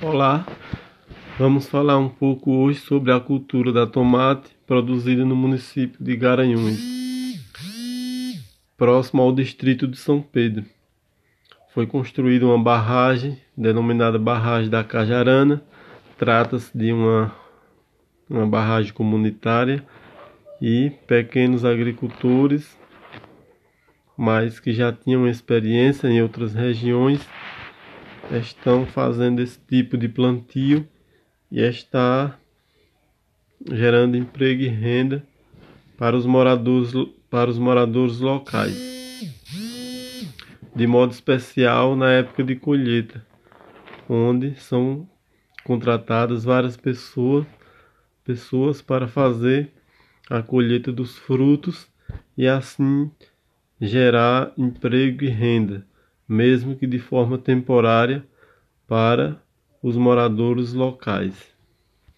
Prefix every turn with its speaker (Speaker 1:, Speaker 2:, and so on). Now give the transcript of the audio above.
Speaker 1: Olá, vamos falar um pouco hoje sobre a cultura da tomate produzida no município de Garanhuns, próximo ao distrito de São Pedro. Foi construída uma barragem, denominada Barragem da Cajarana. Trata-se de uma, uma barragem comunitária e pequenos agricultores, mas que já tinham experiência em outras regiões estão fazendo esse tipo de plantio e está gerando emprego e renda para os moradores, para os moradores locais, de modo especial na época de colheita, onde são contratadas várias pessoas, pessoas para fazer a colheita dos frutos e assim gerar emprego e renda mesmo que de forma temporária, para os moradores locais.